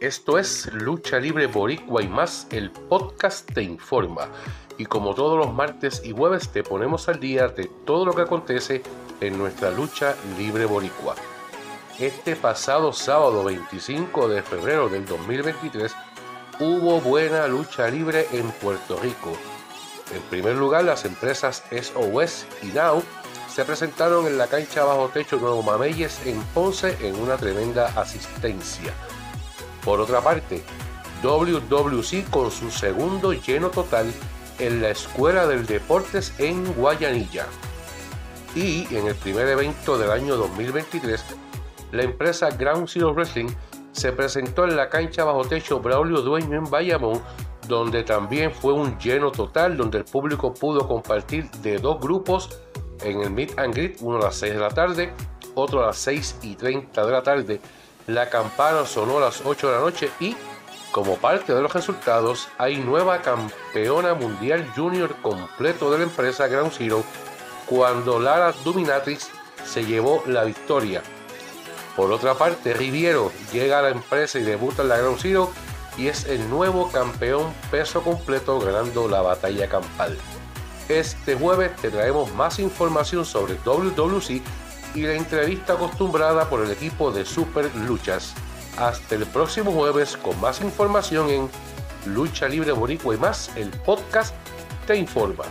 Esto es Lucha Libre Boricua y más, el podcast te informa. Y como todos los martes y jueves te ponemos al día de todo lo que acontece en nuestra lucha libre boricua. Este pasado sábado 25 de febrero del 2023 hubo buena lucha libre en Puerto Rico. En primer lugar, las empresas SOS y Now se presentaron en la cancha bajo techo Nuevo Mameyes en Ponce en una tremenda asistencia. Por otra parte, WWC con su segundo lleno total en la Escuela del Deportes en Guayanilla. Y en el primer evento del año 2023, la empresa Ground Zero Wrestling se presentó en la cancha bajo techo Braulio Dueño en Bayamón, donde también fue un lleno total, donde el público pudo compartir de dos grupos en el Meet and Greet, uno a las 6 de la tarde, otro a las 6 y 30 de la tarde, la campana sonó a las 8 de la noche y, como parte de los resultados, hay nueva campeona mundial junior completo de la empresa Ground Zero cuando Lara Dominatrix se llevó la victoria. Por otra parte, Riviero llega a la empresa y debuta en la Ground Zero y es el nuevo campeón peso completo ganando la batalla campal. Este jueves te traemos más información sobre WWC y la entrevista acostumbrada por el equipo de Super Luchas. Hasta el próximo jueves con más información en Lucha Libre Boricua y más, el podcast te informa.